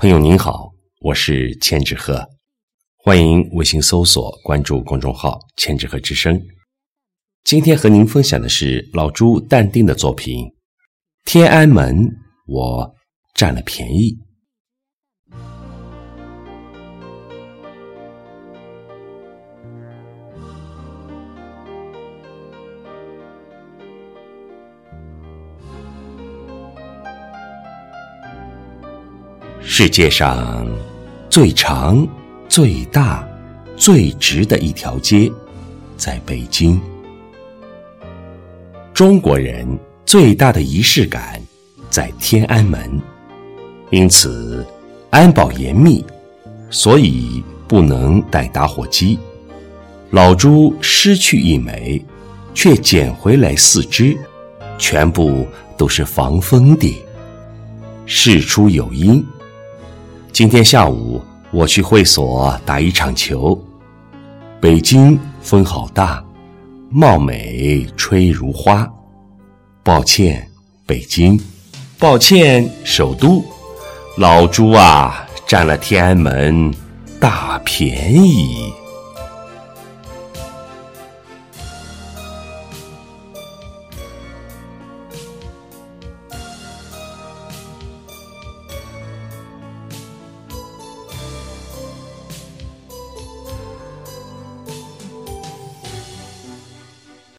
朋友您好，我是千纸鹤，欢迎微信搜索关注公众号“千纸鹤之声”。今天和您分享的是老朱淡定的作品《天安门》，我占了便宜。世界上最长、最大、最直的一条街，在北京。中国人最大的仪式感在天安门，因此安保严密，所以不能带打火机。老朱失去一枚，却捡回来四只，全部都是防风的。事出有因。今天下午我去会所打一场球，北京风好大，貌美吹如花。抱歉，北京，抱歉，首都，老朱啊，占了天安门大便宜。